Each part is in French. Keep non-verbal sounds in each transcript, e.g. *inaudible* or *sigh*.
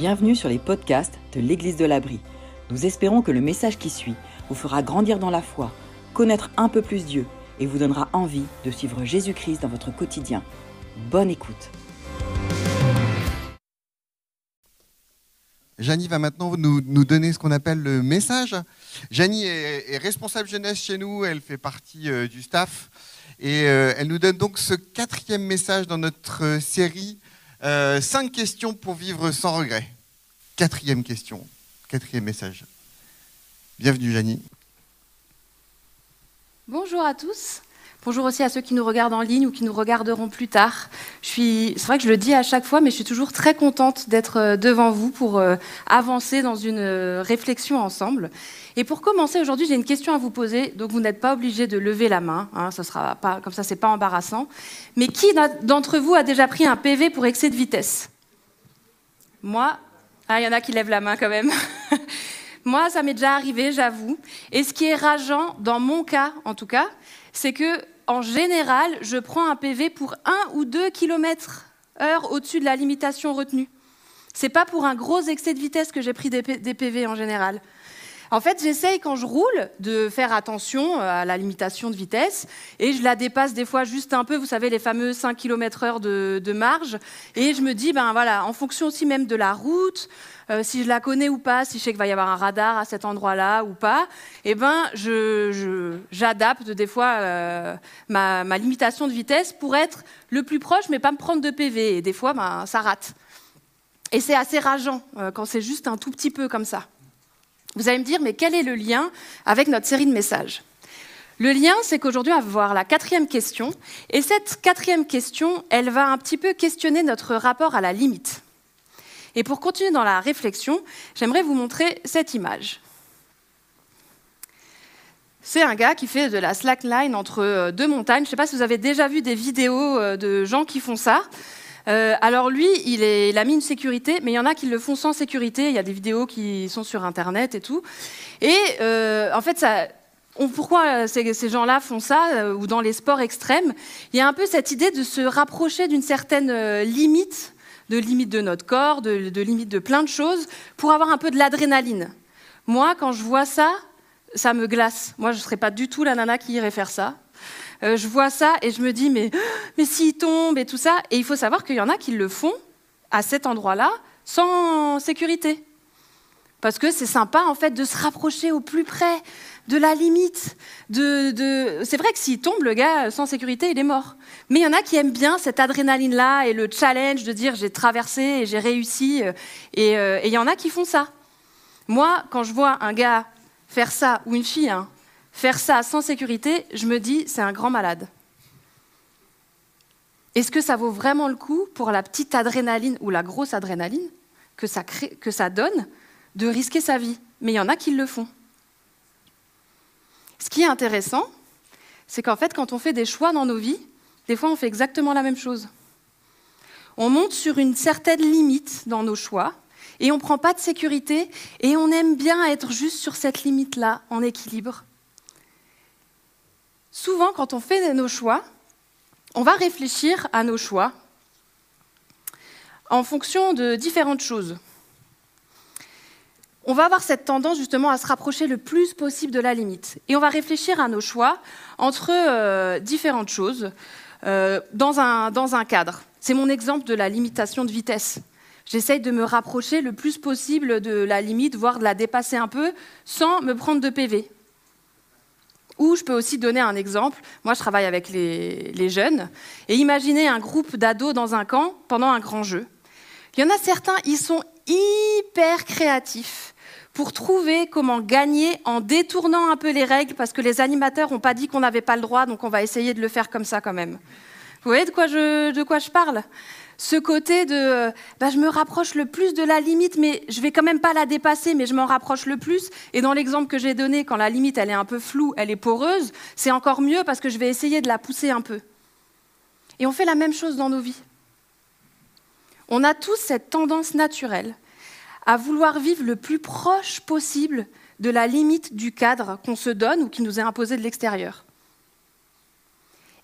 Bienvenue sur les podcasts de l'Église de l'Abri. Nous espérons que le message qui suit vous fera grandir dans la foi, connaître un peu plus Dieu et vous donnera envie de suivre Jésus-Christ dans votre quotidien. Bonne écoute. Janie va maintenant nous, donner ce qu'on appelle le message. Janie est, est responsable jeunesse chez nous, elle fait partie euh, du staff et euh, elle nous donne donc ce quatrième message dans notre euh, série euh, Cinq questions pour vivre sans regret. Quatrième question, quatrième message. Bienvenue Janie. Bonjour à tous. Bonjour aussi à ceux qui nous regardent en ligne ou qui nous regarderont plus tard. Suis, c'est vrai que je le dis à chaque fois, mais je suis toujours très contente d'être euh, devant vous pour euh, avancer dans une euh, réflexion ensemble. Et pour commencer aujourd'hui, j'ai une question à vous poser. Donc vous n'êtes pas obligé de lever la main, hein, ça sera pas comme ça, c'est pas embarrassant. Mais qui d'entre vous a déjà pris un PV pour excès de vitesse? Moi, ah, il y en a qui lèvent la main quand même. *laughs* Moi, ça m'est déjà arrivé, j'avoue. Et ce qui est rageant, dans mon cas en tout cas, c'est que en général, je prends un PV pour 1 ou 2 km heure au-dessus de la limitation retenue. C'est pas pour un gros excès de vitesse que j'ai pris des, des PV en général. En fait, j'essaye quand je roule de faire attention à la limitation de vitesse et je la dépasse des fois juste un peu, vous savez, les fameux 5 km heure de, de marge. Et je me dis, ben voilà, en fonction aussi même de la route, euh, si je la connais ou pas, si je sais qu'il va y avoir un radar à cet endroit-là ou pas, eh ben, j'adapte des fois euh, ma, limitation de vitesse pour être le plus proche, mais pas me prendre de PV. Et des fois, ben, ça rate. Et c'est assez rageant euh, quand c'est juste un tout petit peu comme ça. Vous allez me dire, mais quel est le lien avec notre série de messages? Le lien, c'est qu'aujourd'hui, on va voir la quatrième question. Et cette quatrième question, elle va un petit peu questionner notre rapport à la limite. Et pour continuer dans la réflexion, j'aimerais vous montrer cette image. C'est un gars qui fait de la slackline entre deux montagnes. Je ne sais pas si vous avez déjà vu des vidéos de gens qui font ça. Euh, alors lui, il, est, a mis une sécurité, mais il y en a qui le font sans sécurité. Il y a des vidéos qui sont sur Internet et tout. Et euh, en fait, ça, pourquoi ces, gens-là font ça, euh, ou dans les sports extrêmes? Il y a un peu cette idée de se rapprocher d'une certaine limite, de limite de notre corps, de, de limite de plein de choses, pour avoir un peu de l'adrénaline. Moi, quand je vois ça, ça me glace. Moi, je ne serais pas du tout la nana qui irait faire ça. Euh, je vois ça et je me dis, mais, *gasps* mais s'il tombe et tout ça. Et il faut savoir qu'il y en a qui le font à cet endroit-là sans sécurité. Parce que c'est sympa, en fait, de se rapprocher au plus près de la limite. De, de... C'est vrai que s'il tombe, le gars, sans sécurité, il est mort. Mais il y en a qui aiment bien cette adrénaline-là et le challenge de dire j'ai traversé et j'ai réussi. Et, euh, et il y en a qui font ça. Moi, quand je vois un gars faire ça, ou une fille, hein, faire ça sans sécurité, je me dis, c'est un grand malade. Est-ce que ça vaut vraiment le coup pour la petite adrénaline ou la grosse adrénaline que ça, donne de risquer sa vie? Mais il y en a qui le font. Ce qui est intéressant, c'est qu'en fait, quand on fait des choix dans nos vies, des fois, on fait exactement la même chose. On monte sur une certaine limite dans nos choix et on ne prend pas de sécurité et on aime bien être juste sur cette limite-là, en équilibre souvent, quand on fait nos choix, on va réfléchir à nos choix en fonction de différentes choses. On va avoir cette tendance justement à se rapprocher le plus possible de la limite. Et on va réfléchir à nos choix entre euh, différentes choses euh, dans, un, dans un cadre. C'est mon exemple de la limitation de vitesse. J'essaye de me rapprocher le plus possible de la limite, voire de la dépasser un peu, sans me prendre de PV. Ou je peux aussi donner un exemple. Moi, je travaille avec les, jeunes. Et imaginez un groupe d'ados dans un camp pendant un grand jeu. Il y en a certains, ils sont hyper créatifs pour trouver comment gagner en détournant un peu les règles, parce que les animateurs n'ont pas dit qu'on n'avait pas le droit, donc on va essayer de le faire comme ça quand même. Vous voyez de quoi je, de quoi je parle? Ce côté de bah, je me rapproche le plus de la limite, mais je vais quand même pas la dépasser, mais je m'en rapproche le plus. Et dans l'exemple que j'ai donné, quand la limite elle est un peu floue, elle est poreuse, c'est encore mieux parce que je vais essayer de la pousser un peu. Et on fait la même chose dans nos vies. On a tous cette tendance naturelle à vouloir vivre le plus proche possible de la limite du cadre qu'on se donne ou qui nous est imposé de l'extérieur.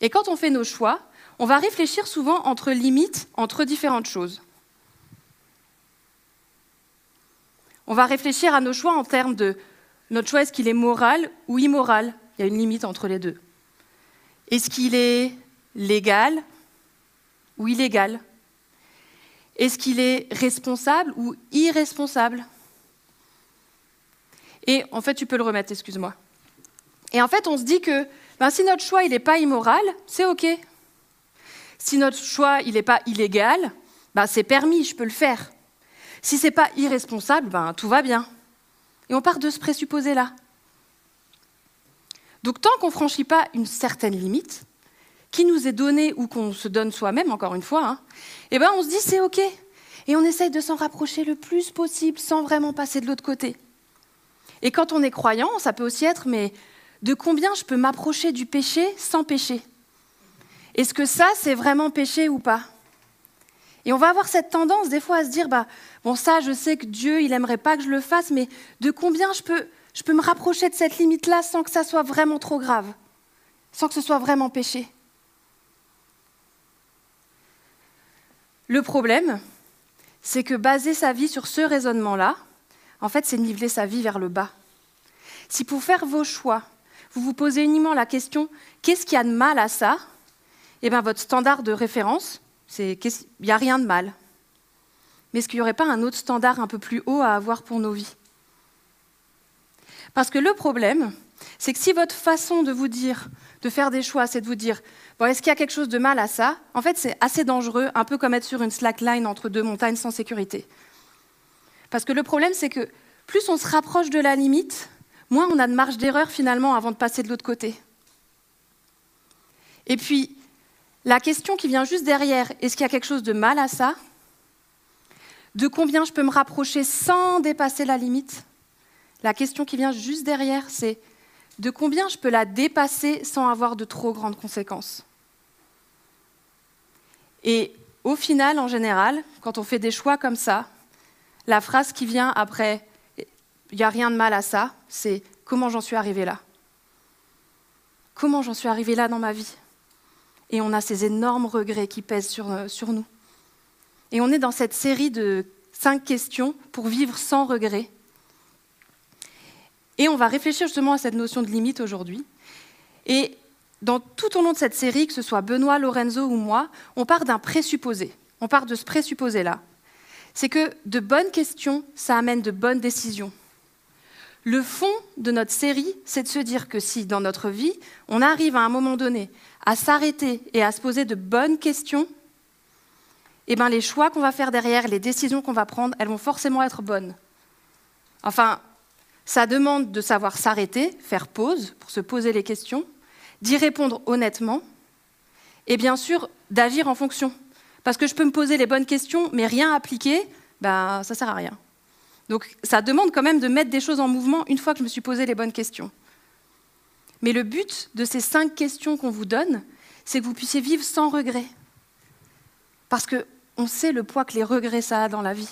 Et quand on fait nos choix, on va réfléchir souvent entre limites, entre différentes choses. On va réfléchir à nos choix en termes de notre choix, est-ce qu'il est moral ou immoral? Il y a une limite entre les deux. Est-ce qu'il est légal ou illégal? Est-ce qu'il est responsable ou irresponsable? Et en fait, tu peux le remettre, excuse-moi. Et en fait, on se dit que ben, si notre choix n'est pas immoral, c'est OK. Si notre choix n'est pas illégal, ben, c'est permis, je peux le faire. Si ce n'est pas irresponsable, ben, tout va bien. Et on part de ce présupposé-là. Donc tant qu'on ne franchit pas une certaine limite, qui nous est donnée ou qu'on se donne soi-même, encore une fois, hein, eh ben on se dit c'est OK. Et on essaye de s'en rapprocher le plus possible sans vraiment passer de l'autre côté. Et quand on est croyant, ça peut aussi être, mais de combien je peux m'approcher du péché sans péché? Est-ce que ça, c'est vraiment péché ou pas? Et on va avoir cette tendance des fois à se dire, bah, bon ça, je sais que Dieu, il n'aimerait pas que je le fasse, mais de combien je peux, je peux me rapprocher de cette limite-là sans que ça soit vraiment trop grave, sans que ce soit vraiment péché? Le problème, c'est que baser sa vie sur ce raisonnement-là, en fait, c'est niveler sa vie vers le bas. Si pour faire vos choix, vous vous posez uniquement la question qu'est-ce qu'il y a de mal à ça? Eh bien, votre standard de référence, c'est il n'y a rien de mal. Mais est-ce qu'il n'y aurait pas un autre standard un peu plus haut à avoir pour nos vies? Parce que le problème, c'est que si votre façon de vous dire, de faire des choix, c'est de vous dire bon, est-ce qu'il y a quelque chose de mal à ça? En fait, c'est assez dangereux, un peu comme être sur une slackline entre deux montagnes sans sécurité. Parce que le problème, c'est que plus on se rapproche de la limite, moins on a de marge d'erreur finalement avant de passer de l'autre côté. Et puis, la question qui vient juste derrière, est-ce qu'il y a quelque chose de mal à ça? De combien je peux me rapprocher sans dépasser la limite? La question qui vient juste derrière, c'est de combien je peux la dépasser sans avoir de trop grandes conséquences? Et au final, en général, quand on fait des choix comme ça, la phrase qui vient après il n'y a rien de mal à ça, c'est comment j'en suis arrivé là? Comment j'en suis arrivé là dans ma vie? Et on a ces énormes regrets qui pèsent sur, euh, sur nous. Et on est dans cette série de cinq questions pour vivre sans regret. Et on va réfléchir justement à cette notion de limite aujourd'hui. Et dans, tout au long de cette série, que ce soit Benoît, Lorenzo ou moi, on part d'un présupposé. On part de ce présupposé-là. C'est que de bonnes questions, ça amène de bonnes décisions. Le fond de notre série, c'est de se dire que si dans notre vie, on arrive à un moment donné à s'arrêter et à se poser de bonnes questions, eh ben les choix qu'on va faire derrière, les décisions qu'on va prendre, elles vont forcément être bonnes. Enfin, ça demande de savoir s'arrêter, faire pause pour se poser les questions, d'y répondre honnêtement et bien sûr d'agir en fonction. Parce que je peux me poser les bonnes questions, mais rien appliquer, ben, ça ne sert à rien. Donc ça demande quand même de mettre des choses en mouvement une fois que je me suis posé les bonnes questions. Mais le but de ces cinq questions qu'on vous donne, c'est que vous puissiez vivre sans regret. Parce qu'on sait le poids que les regrets ça a dans la vie.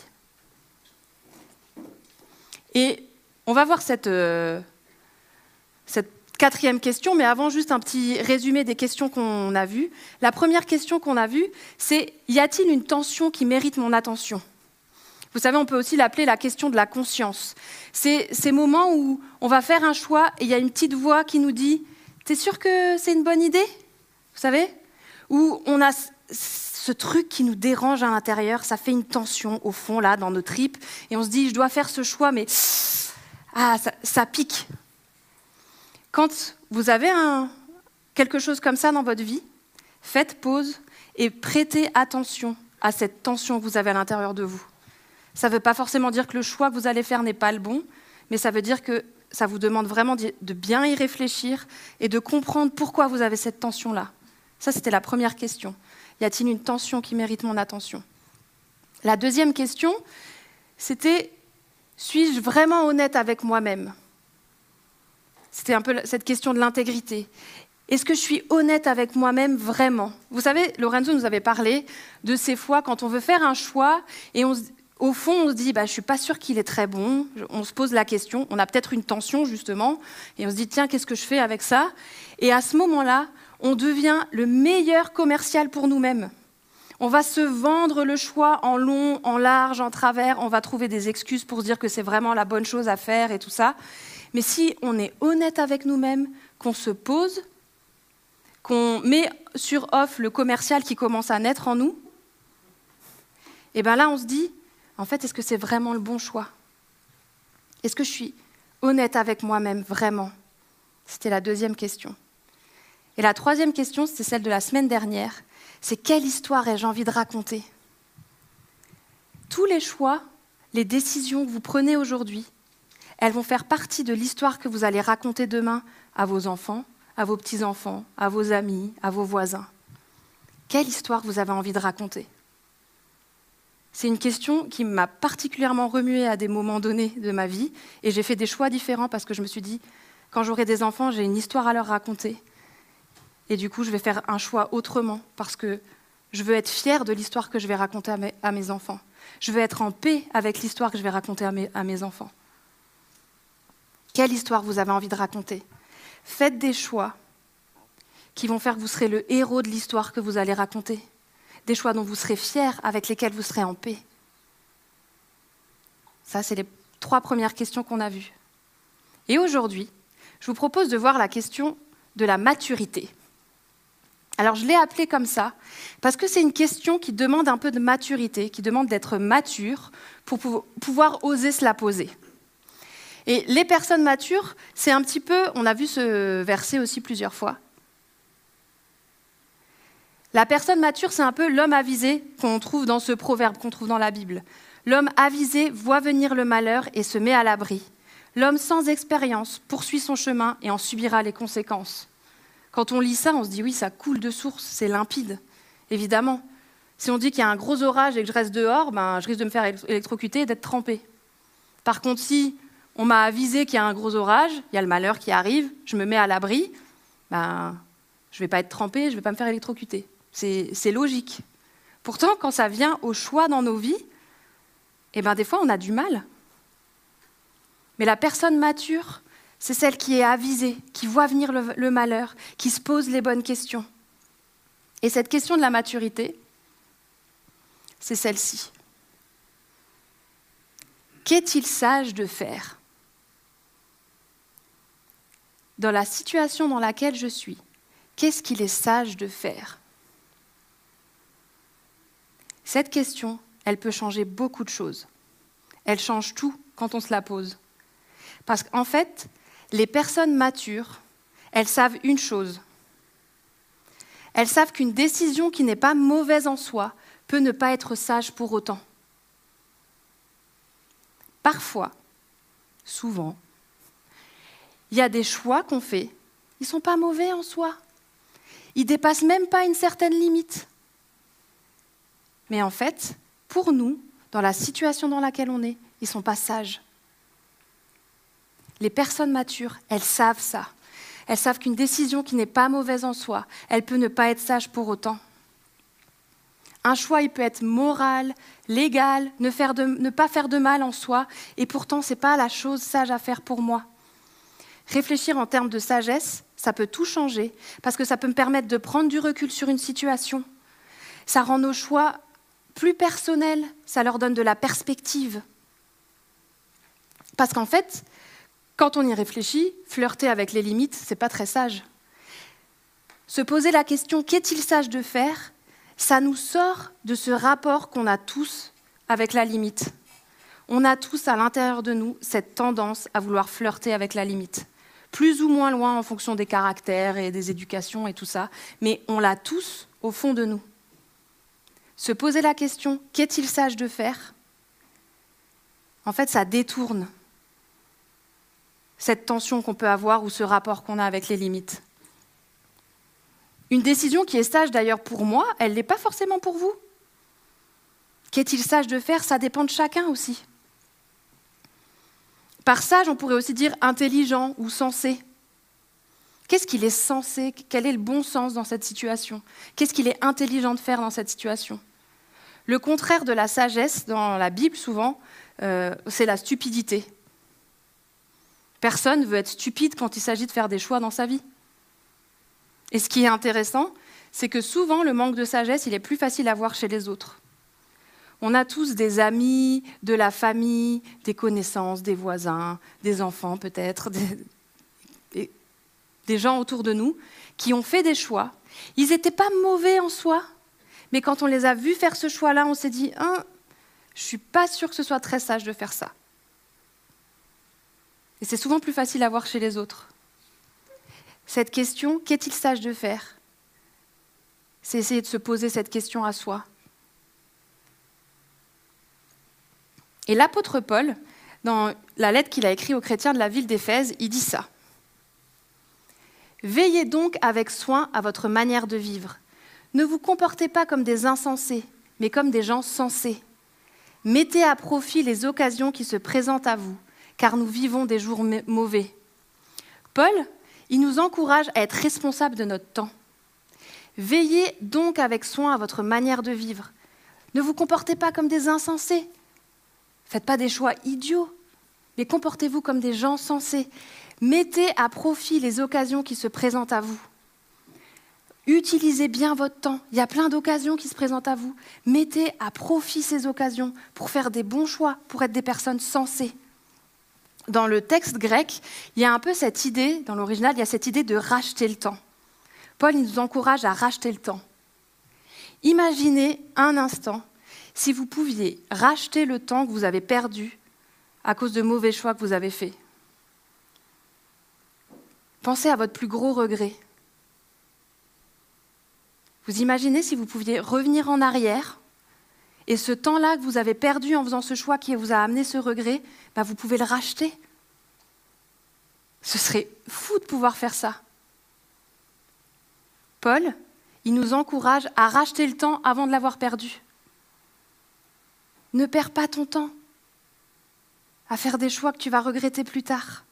Et on va voir cette, euh, cette quatrième question, mais avant juste un petit résumé des questions qu'on a vues. La première question qu'on a vue, c'est y a-t-il une tension qui mérite mon attention? Vous savez, on peut aussi l'appeler la question de la conscience. C'est ces moments où on va faire un choix et il y a une petite voix qui nous dit T'es sûr que c'est une bonne idée? Vous savez? Où on a ce truc qui nous dérange à l'intérieur, ça fait une tension au fond, là, dans nos tripes, et on se dit Je dois faire ce choix, mais *sniffs* ah, ça, pique. Quand vous avez quelque chose comme ça dans votre vie, faites pause et prêtez attention à cette tension que vous avez à l'intérieur de vous. Ça ne veut pas forcément dire que le choix que vous allez faire n'est pas le bon, mais ça veut dire que ça vous demande vraiment de bien y réfléchir et de comprendre pourquoi vous avez cette tension-là. Ça, c'était la première question. Y a-t-il une tension qui mérite mon attention? La deuxième question, c'était suis-je vraiment honnête avec moi-même? C'était un peu cette question de l'intégrité. Est-ce que je suis honnête avec moi-même vraiment? Vous savez, Lorenzo nous avait parlé de ces fois quand on veut faire un choix et on, au fond, on se dit, bah, je ne suis pas sûr qu'il est très bon. On se pose la question. On a peut-être une tension, justement. Et on se dit, tiens, qu'est-ce que je fais avec ça? Et à ce moment-là, on devient le meilleur commercial pour nous-mêmes. On va se vendre le choix en long, en large, en travers. On va trouver des excuses pour dire que c'est vraiment la bonne chose à faire et tout ça. Mais si on est honnête avec nous-mêmes, qu'on se pose, qu'on met sur off le commercial qui commence à naître en nous, et bien là on se dit, en fait, est-ce que c'est vraiment le bon choix? Est-ce que je suis honnête avec moi-même, vraiment? C'était la deuxième question. Et la troisième question, c'était celle de la semaine dernière, c'est quelle histoire ai-je envie de raconter? Tous les choix, les décisions que vous prenez aujourd'hui, elles vont faire partie de l'histoire que vous allez raconter demain à vos enfants, à vos petits-enfants, à vos amis, à vos voisins. Quelle histoire vous avez envie de raconter? C'est une question qui m'a particulièrement remuée à des moments donnés de ma vie, et j'ai fait des choix différents parce que je me suis dit, quand j'aurai des enfants, j'ai une histoire à leur raconter. Et du coup, je vais faire un choix autrement parce que je veux être fière de l'histoire que je vais raconter à mes, enfants. Je veux être en paix avec l'histoire que je vais raconter à mes enfants. Quelle histoire vous avez envie de raconter? Faites des choix qui vont faire que vous serez le héros de l'histoire que vous allez raconter. Des choix dont vous serez fiers, avec lesquels vous serez en paix. Ça, c'est les trois premières questions qu'on a vues. Et aujourd'hui, je vous propose de voir la question de la maturité. Alors je l'ai appelée comme ça parce que c'est une question qui demande un peu de maturité, qui demande d'être mature pour pouvoir oser se la poser. Et les personnes matures, c'est un petit peu, on a vu ce verset aussi plusieurs fois. La personne mature, c'est un peu l'homme avisé qu'on trouve dans ce proverbe, qu'on trouve dans la Bible. L'homme avisé voit venir le malheur et se met à l'abri. L'homme sans expérience poursuit son chemin et en subira les conséquences. Quand on lit ça, on se dit oui, ça coule de source, c'est limpide, évidemment. Si on dit qu'il y a un gros orage et que je reste dehors, ben, je risque de me faire électrocuter et d'être trempé. Par contre, si on m'a avisé qu'il y a un gros orage, il y a le malheur qui arrive, je me mets à l'abri, ben, je ne vais pas être trempé, je ne vais pas me faire électrocuter. C'est logique. Pourtant, quand ça vient au choix dans nos vies, eh ben, des fois, on a du mal. Mais la personne mature, c'est celle qui est avisée, qui voit venir le, le, malheur, qui se pose les bonnes questions. Et cette question de la maturité, c'est celle-ci. Qu'est-il sage de faire dans la situation dans laquelle je suis, qu'est-ce qu'il est sage de faire? Cette question, elle peut changer beaucoup de choses. Elle change tout quand on se la pose. Parce qu'en fait, les personnes matures, elles savent une chose. Elles savent qu'une décision qui n'est pas mauvaise en soi peut ne pas être sage pour autant. Parfois, souvent, il y a des choix qu'on fait, ils ne sont pas mauvais en soi. Ils dépassent même pas une certaine limite. Mais en fait, pour nous, dans la situation dans laquelle on est, ils ne sont pas sages. Les personnes matures, elles savent ça. Elles savent qu'une décision qui n'est pas mauvaise en soi, elle peut ne pas être sage pour autant. Un choix, il peut être moral, légal, ne, pas faire de mal en soi, et pourtant, ce n'est pas la chose sage à faire pour moi. Réfléchir en termes de sagesse, ça peut tout changer, parce que ça peut me permettre de prendre du recul sur une situation. Ça rend nos choix plus personnels, ça leur donne de la perspective. Parce qu'en fait, quand on y réfléchit, flirter avec les limites, c'est pas très sage. Se poser la question qu'est-il sage de faire, ça nous sort de ce rapport qu'on a tous avec la limite. On a tous à l'intérieur de nous cette tendance à vouloir flirter avec la limite plus ou moins loin en fonction des caractères et des éducations et tout ça, mais on l'a tous au fond de nous. Se poser la question, qu'est-il sage de faire? En fait, ça détourne cette tension qu'on peut avoir ou ce rapport qu'on a avec les limites. Une décision qui est sage d'ailleurs pour moi, elle ne l'est pas forcément pour vous. Qu'est-il sage de faire? Ça dépend de chacun aussi. Par sage, on pourrait aussi dire intelligent ou sensé. Qu'est-ce qu'il est censé Quel est le bon sens dans cette situation? Qu'est-ce qu'il est intelligent de faire dans cette situation? Le contraire de la sagesse, dans la Bible souvent, euh, c'est la stupidité. Personne ne veut être stupide quand il s'agit de faire des choix dans sa vie. Et ce qui est intéressant, c'est que souvent le manque de sagesse, il est plus facile à voir chez les autres. On a tous des amis, de la famille, des connaissances, des voisins, des enfants peut-être, des, des gens autour de nous qui ont fait des choix. Ils n'étaient pas mauvais en soi, mais quand on les a vus faire ce choix-là, on s'est dit, hein, je suis pas sûr que ce soit très sage de faire ça. Et c'est souvent plus facile à voir chez les autres. Cette question, qu'est-il sage de faire? C'est essayer de se poser cette question à soi. Et l'apôtre Paul, dans la lettre qu'il a écrite aux chrétiens de la ville d'Éphèse, il dit ça. Veillez donc avec soin à votre manière de vivre. Ne vous comportez pas comme des insensés, mais comme des gens sensés. Mettez à profit les occasions qui se présentent à vous, car nous vivons des jours mauvais. Paul, il nous encourage à être responsables de notre temps. Veillez donc avec soin à votre manière de vivre. Ne vous comportez pas comme des insensés. Faites pas des choix idiots, mais comportez-vous comme des gens sensés. Mettez à profit les occasions qui se présentent à vous. Utilisez bien votre temps. Il y a plein d'occasions qui se présentent à vous. Mettez à profit ces occasions pour faire des bons choix, pour être des personnes sensées. Dans le texte grec, il y a un peu cette idée, dans l'original, il y a cette idée de racheter le temps. Paul nous encourage à racheter le temps. Imaginez un instant si vous pouviez racheter le temps que vous avez perdu à cause de mauvais choix que vous avez faits. Pensez à votre plus gros regret. Vous imaginez si vous pouviez revenir en arrière et ce temps-là que vous avez perdu en faisant ce choix qui vous a amené ce regret, bah, vous pouvez le racheter. Ce serait fou de pouvoir faire ça. Paul, il nous encourage à racheter le temps avant de l'avoir perdu. Ne perds pas ton temps à faire des choix que tu vas regretter plus tard.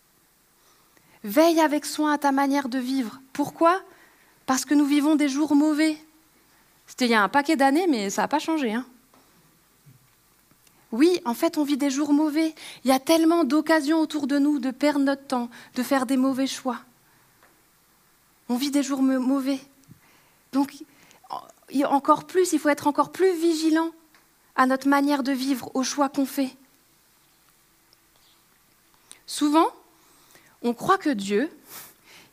Veille avec soin à ta manière de vivre. Pourquoi? Parce que nous vivons des jours mauvais. C'était il y a un paquet d'années, mais ça n'a pas changé. Hein. oui, en fait, on vit des jours mauvais. Il y a tellement d'occasions autour de nous de perdre notre temps, de faire des mauvais choix. On vit des jours mauvais. Donc, encore plus, il faut être encore plus vigilant à notre manière de vivre, aux choix qu'on fait. Souvent, on croit que Dieu,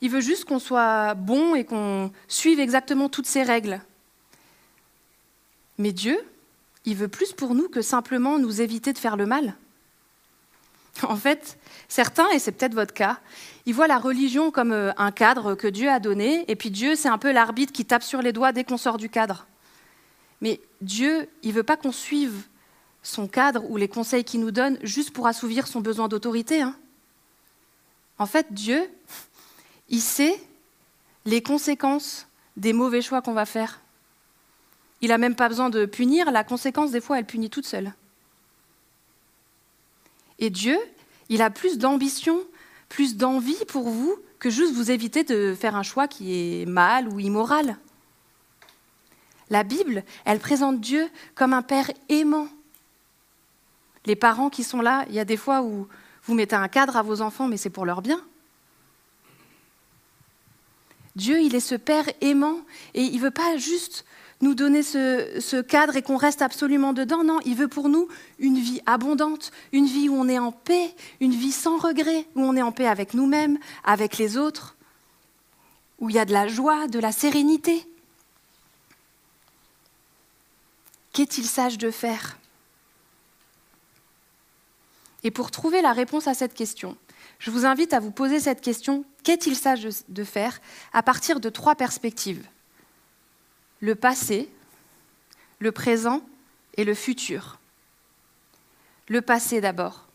il veut juste qu'on soit bon et qu'on suive exactement toutes ses règles. Mais Dieu, il veut plus pour nous que simplement nous éviter de faire le mal. En fait, certains, et c'est peut-être votre cas, ils voient la religion comme euh, un cadre que Dieu a donné, et puis Dieu, c'est un peu l'arbitre qui tape sur les doigts dès qu'on sort du cadre. Mais Dieu, il ne veut pas qu'on suive son cadre ou les conseils qu'il nous donne juste pour assouvir son besoin d'autorité. Hein. En fait, Dieu, il sait les conséquences des mauvais choix qu'on va faire. Il n'a même pas besoin de punir, la conséquence, des fois, elle punit toute seule. Et Dieu, il a plus d'ambition, plus d'envie pour vous que juste vous éviter de faire un choix qui est mal ou immoral. La Bible, elle présente Dieu comme un Père aimant. Les parents qui sont là, il y a des fois où vous mettez un cadre à vos enfants, mais c'est pour leur bien. Dieu, il est ce Père aimant et il ne veut pas juste nous donner ce, cadre et qu'on reste absolument dedans. Non, il veut pour nous une vie abondante, une vie où on est en paix, une vie sans regret, où on est en paix avec nous-mêmes, avec les autres, où il y a de la joie, de la sérénité. Qu'est-il sage de faire? Et pour trouver la réponse à cette question, je vous invite à vous poser cette question, qu'est-il sage de faire à partir de trois perspectives? Le passé, le présent et le futur. Le passé d'abord.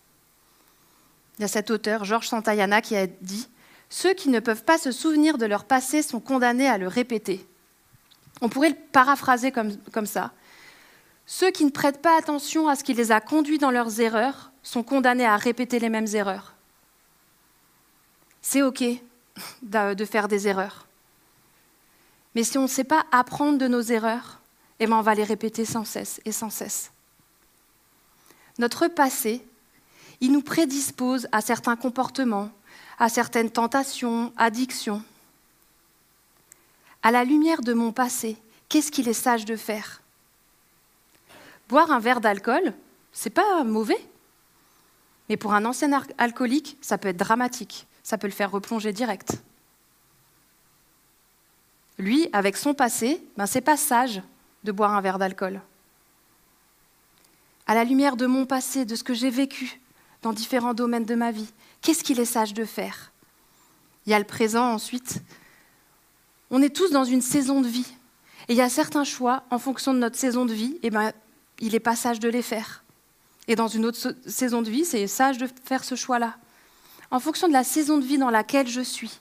Il y a cet auteur, Georges Santayana, qui a dit Ceux qui ne peuvent pas se souvenir de leur passé sont condamnés à le répéter. On pourrait le paraphraser comme, comme ça. Ceux qui ne prêtent pas attention à ce qui les a conduits dans leurs erreurs sont condamnés à répéter les mêmes erreurs. C'est OK *laughs* de faire des erreurs. Mais si on ne sait pas apprendre de nos erreurs, eh ben, on va les répéter sans cesse et sans cesse. Notre passé, il nous prédispose à certains comportements, à certaines tentations, addictions. À la lumière de mon passé, qu'est-ce qu'il est sage de faire? Boire un verre d'alcool, c'est pas mauvais. Mais pour un ancien alcoolique, ça peut être dramatique. Ça peut le faire replonger direct. Lui, avec son passé, ben, c'est pas sage de boire un verre d'alcool. À la lumière de mon passé, de ce que j'ai vécu dans différents domaines de ma vie, qu'est-ce qu'il est sage de faire? Il y a le présent ensuite. On est tous dans une saison de vie. Et il y a certains choix, en fonction de notre saison de vie, eh ben, il n'est pas sage de les faire. Et dans une autre saison de vie, c'est sage de faire ce choix-là. En fonction de la saison de vie dans laquelle je suis,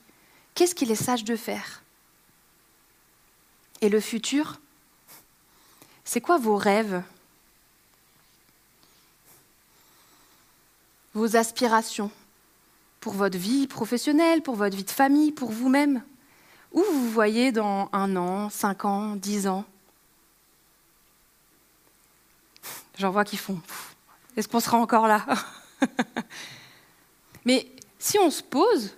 qu'est-ce qu'il est sage de faire? Et le futur? C'est quoi vos rêves? Vos aspirations? Pour votre vie professionnelle, pour votre vie de famille, pour vous-même? Où vous vous voyez dans un an, cinq ans, dix ans? J'en vois qui font. Est-ce qu'on sera encore là *laughs* Mais si on se pose,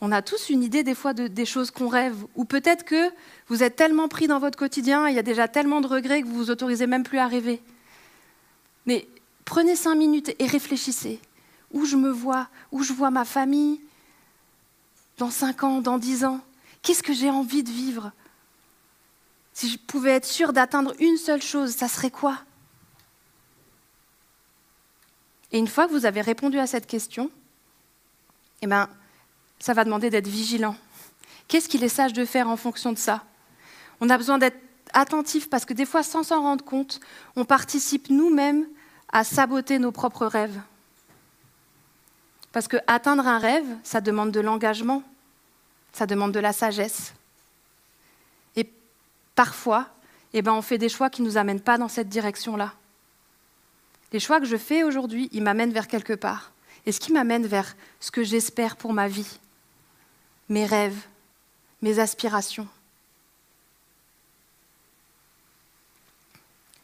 on a tous une idée des fois de, des choses qu'on rêve. Ou peut-être que vous êtes tellement pris dans votre quotidien, il y a déjà tellement de regrets que vous vous autorisez même plus à rêver. Mais prenez cinq minutes et réfléchissez. Où je me vois, où je vois ma famille, dans cinq ans, dans dix ans? Qu'est-ce que j'ai envie de vivre? Si je pouvais être sûre d'atteindre une seule chose, ça serait quoi? Et une fois que vous avez répondu à cette question, eh ben, ça va demander d'être vigilant. Qu'est-ce qu'il est sage de faire en fonction de ça? On a besoin d'être attentif parce que des fois, sans s'en rendre compte, on participe nous-mêmes à saboter nos propres rêves. Parce que atteindre un rêve, ça demande de l'engagement, ça demande de la sagesse. Et parfois, eh ben, on fait des choix qui ne nous amènent pas dans cette direction-là. Les choix que je fais aujourd'hui, ils m'amènent vers quelque part. Et ce qui m'amène vers ce que j'espère pour ma vie, mes rêves, mes aspirations.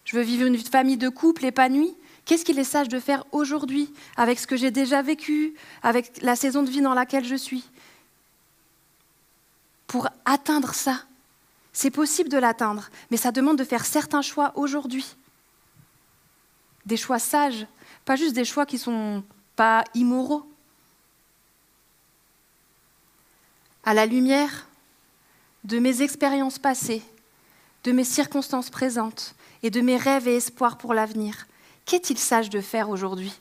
Je veux vivre une famille de couple épanouie. Qu'est-ce qu'il est sage de faire aujourd'hui avec ce que j'ai déjà vécu, avec la saison de vie dans laquelle je suis? Pour atteindre ça, c'est possible de l'atteindre, mais ça demande de faire certains choix aujourd'hui des choix sages, pas juste des choix qui ne sont pas immoraux. À la lumière de mes expériences passées, de mes circonstances présentes et de mes rêves et espoirs pour l'avenir, qu'est-il sage de faire aujourd'hui?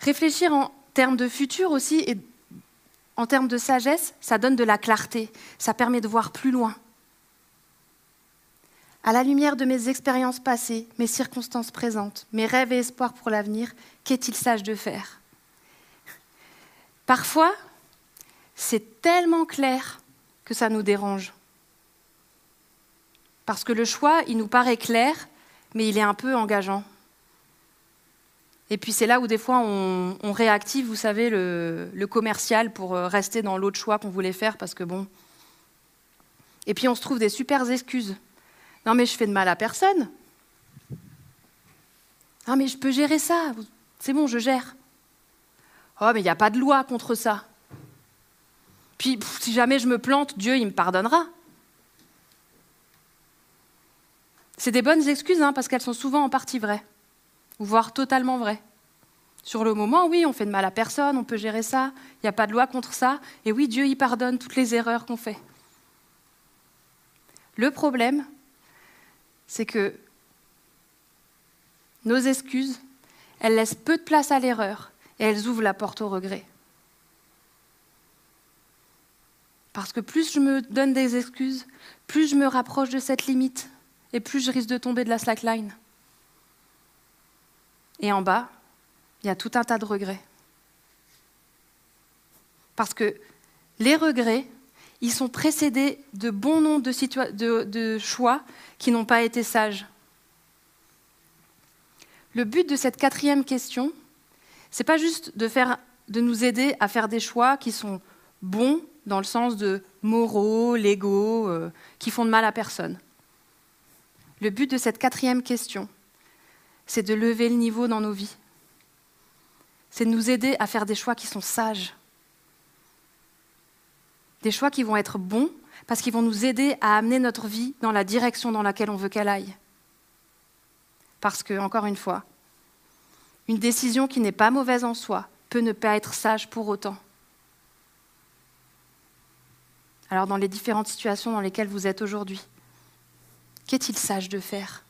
Réfléchir en termes de futur aussi et en termes de sagesse, ça donne de la clarté, ça permet de voir plus loin. À la lumière de mes expériences passées, mes circonstances présentes, mes rêves et espoirs pour l'avenir, qu'est-il sage de faire? Parfois, c'est tellement clair que ça nous dérange. Parce que le choix, il nous paraît clair, mais il est un peu engageant. Et puis c'est là où des fois on, réactive, vous savez, le, commercial pour euh, rester dans l'autre choix qu'on voulait faire, parce que bon. Et puis on se trouve des super excuses. Non, mais je fais de mal à personne. Non, mais je peux gérer ça. C'est bon, je gère. Oh, mais il n'y a pas de loi contre ça. Puis, si jamais je me plante, Dieu, il me pardonnera. C'est des bonnes excuses, hein, parce qu'elles sont souvent en partie vraies, voire totalement vraies. Sur le moment, oui, on fait de mal à personne, on peut gérer ça, il n'y a pas de loi contre ça, et oui, Dieu, il pardonne toutes les erreurs qu'on fait. Le problème, c'est que nos excuses, elles laissent peu de place à l'erreur et elles ouvrent la porte au regret. Parce que plus je me donne des excuses, plus je me rapproche de cette limite et plus je risque de tomber de la slackline. Et en bas, il y a tout un tas de regrets. Parce que les regrets, ils sont précédés de bon nombre de, choix qui n'ont pas été sages. Le but de cette quatrième question, c'est pas juste de, nous aider à faire des choix qui sont bons dans le sens de moraux, légaux, euh, qui font de mal à personne. Le but de cette quatrième question, c'est de lever le niveau dans nos vies. C'est de nous aider à faire des choix qui sont sages, des choix qui vont être bons parce qu'ils vont nous aider à amener notre vie dans la direction dans laquelle on veut qu'elle aille. Parce que, encore une fois, une décision qui n'est pas mauvaise en soi peut ne pas être sage pour autant. Alors, dans les différentes situations dans lesquelles vous êtes aujourd'hui, qu'est-il sage de faire?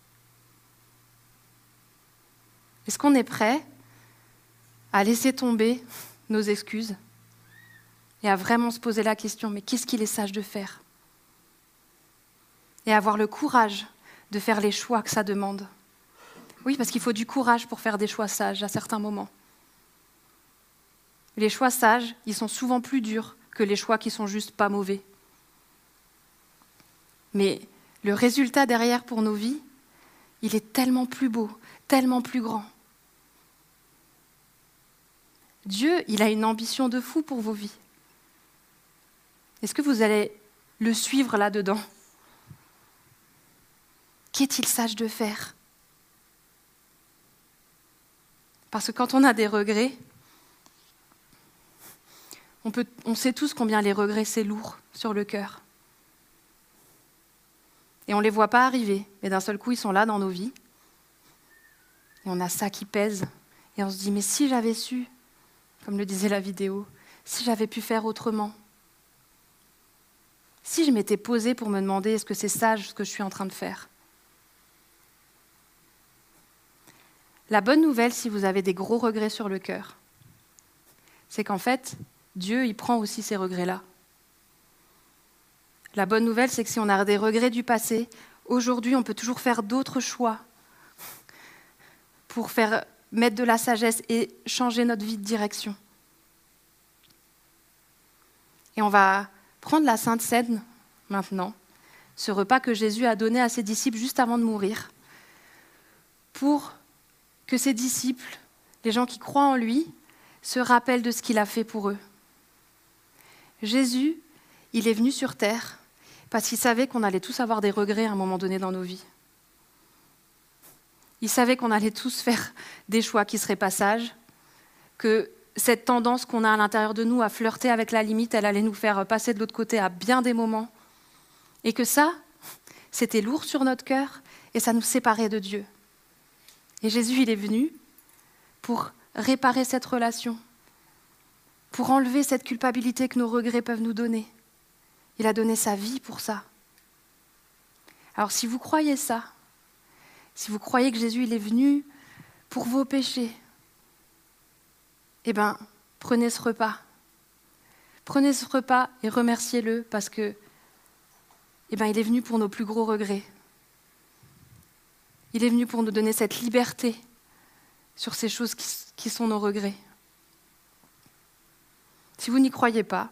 Est-ce qu'on est prêt à laisser tomber nos excuses? Et à vraiment se poser la question, mais qu'est-ce qu'il est sage de faire? Et avoir le courage de faire les choix que ça demande. Oui, parce qu'il faut du courage pour faire des choix sages à certains moments. Les choix sages, ils sont souvent plus durs que les choix qui sont juste pas mauvais. Mais le résultat derrière pour nos vies, il est tellement plus beau, tellement plus grand. Dieu, il a une ambition de fou pour vos vies. Est-ce que vous allez le suivre là-dedans? Qu'est-il sage de faire? Parce que quand on a des regrets, on, sait tous combien les regrets, c'est lourd sur le cœur. Et on ne les voit pas arriver, mais d'un seul coup, ils sont là dans nos vies. Et on a ça qui pèse. Et on se dit, mais si j'avais su, comme le disait la vidéo, si j'avais pu faire autrement, si je m'étais posée pour me demander est-ce que c'est sage ce que je suis en train de faire La bonne nouvelle, si vous avez des gros regrets sur le cœur, c'est qu'en fait, Dieu, il prend aussi ces regrets-là. La bonne nouvelle, c'est que si on a des regrets du passé, aujourd'hui, on peut toujours faire d'autres choix pour faire mettre de la sagesse et changer notre vie de direction. Et on va prendre la Sainte Seine maintenant, ce repas que Jésus a donné à ses disciples juste avant de mourir, pour que ses disciples, les gens qui croient en lui, se rappellent de ce qu'il a fait pour eux. Jésus, il est venu sur terre parce qu'il savait qu'on allait tous avoir des regrets à un moment donné dans nos vies. Il savait qu'on allait tous faire des choix qui seraient pas sages, que cette tendance qu'on a à l'intérieur de nous à flirter avec la limite, elle allait nous faire passer de l'autre côté à bien des moments, et que ça, c'était lourd sur notre cœur, et ça nous séparait de Dieu. Et Jésus, il est venu pour réparer cette relation, pour enlever cette culpabilité que nos regrets peuvent nous donner. Il a donné sa vie pour ça. Alors si vous croyez ça, si vous croyez que Jésus il est venu pour vos péchés, eh bien, prenez ce repas. Prenez ce repas et remerciez-le parce que eh ben, il est venu pour nos plus gros regrets. Il est venu pour nous donner cette liberté sur ces choses qui sont nos regrets. Si vous n'y croyez pas,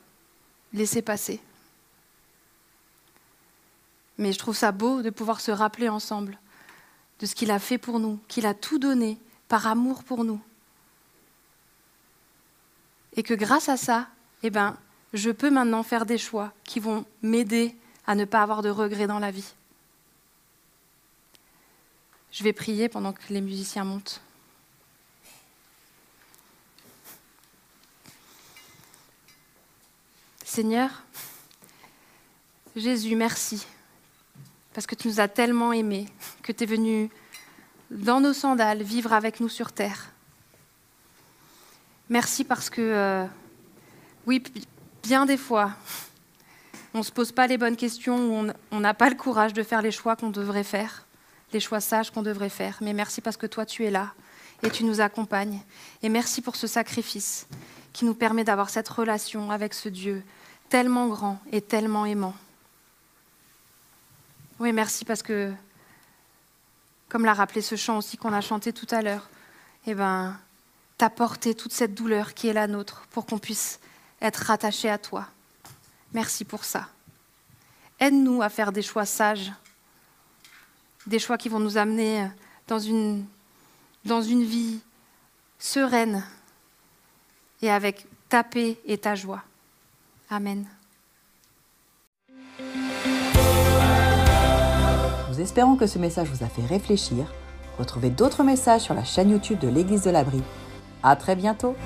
laissez passer. Mais je trouve ça beau de pouvoir se rappeler ensemble de ce qu'il a fait pour nous, qu'il a tout donné par amour pour nous. Et que grâce à ça, eh ben, je peux maintenant faire des choix qui vont m'aider à ne pas avoir de regrets dans la vie. Je vais prier pendant que les musiciens montent. Seigneur, Jésus, merci parce que tu nous as tellement aimés, que tu es venu dans nos sandales vivre avec nous sur terre. Merci parce que, euh, oui, bien des fois, on ne se pose pas les bonnes questions, on n'a pas le courage de faire les choix qu'on devrait faire, les choix sages qu'on devrait faire. Mais merci parce que toi, tu es là et tu nous accompagnes. Et merci pour ce sacrifice qui nous permet d'avoir cette relation avec ce Dieu tellement grand et tellement aimant. Oui, merci parce que, comme l'a rappelé ce chant aussi qu'on a chanté tout à l'heure, eh ben, t'as porté toute cette douleur qui est la nôtre pour qu'on puisse être rattaché à toi. Merci pour ça. Aide-nous à faire des choix sages, des choix qui vont nous amener dans une, dans une vie sereine et avec ta paix et ta joie. Amen. Nous espérons que ce message vous a fait réfléchir. Retrouvez d'autres messages sur la chaîne YouTube de l'Église de l'Abri. À très bientôt!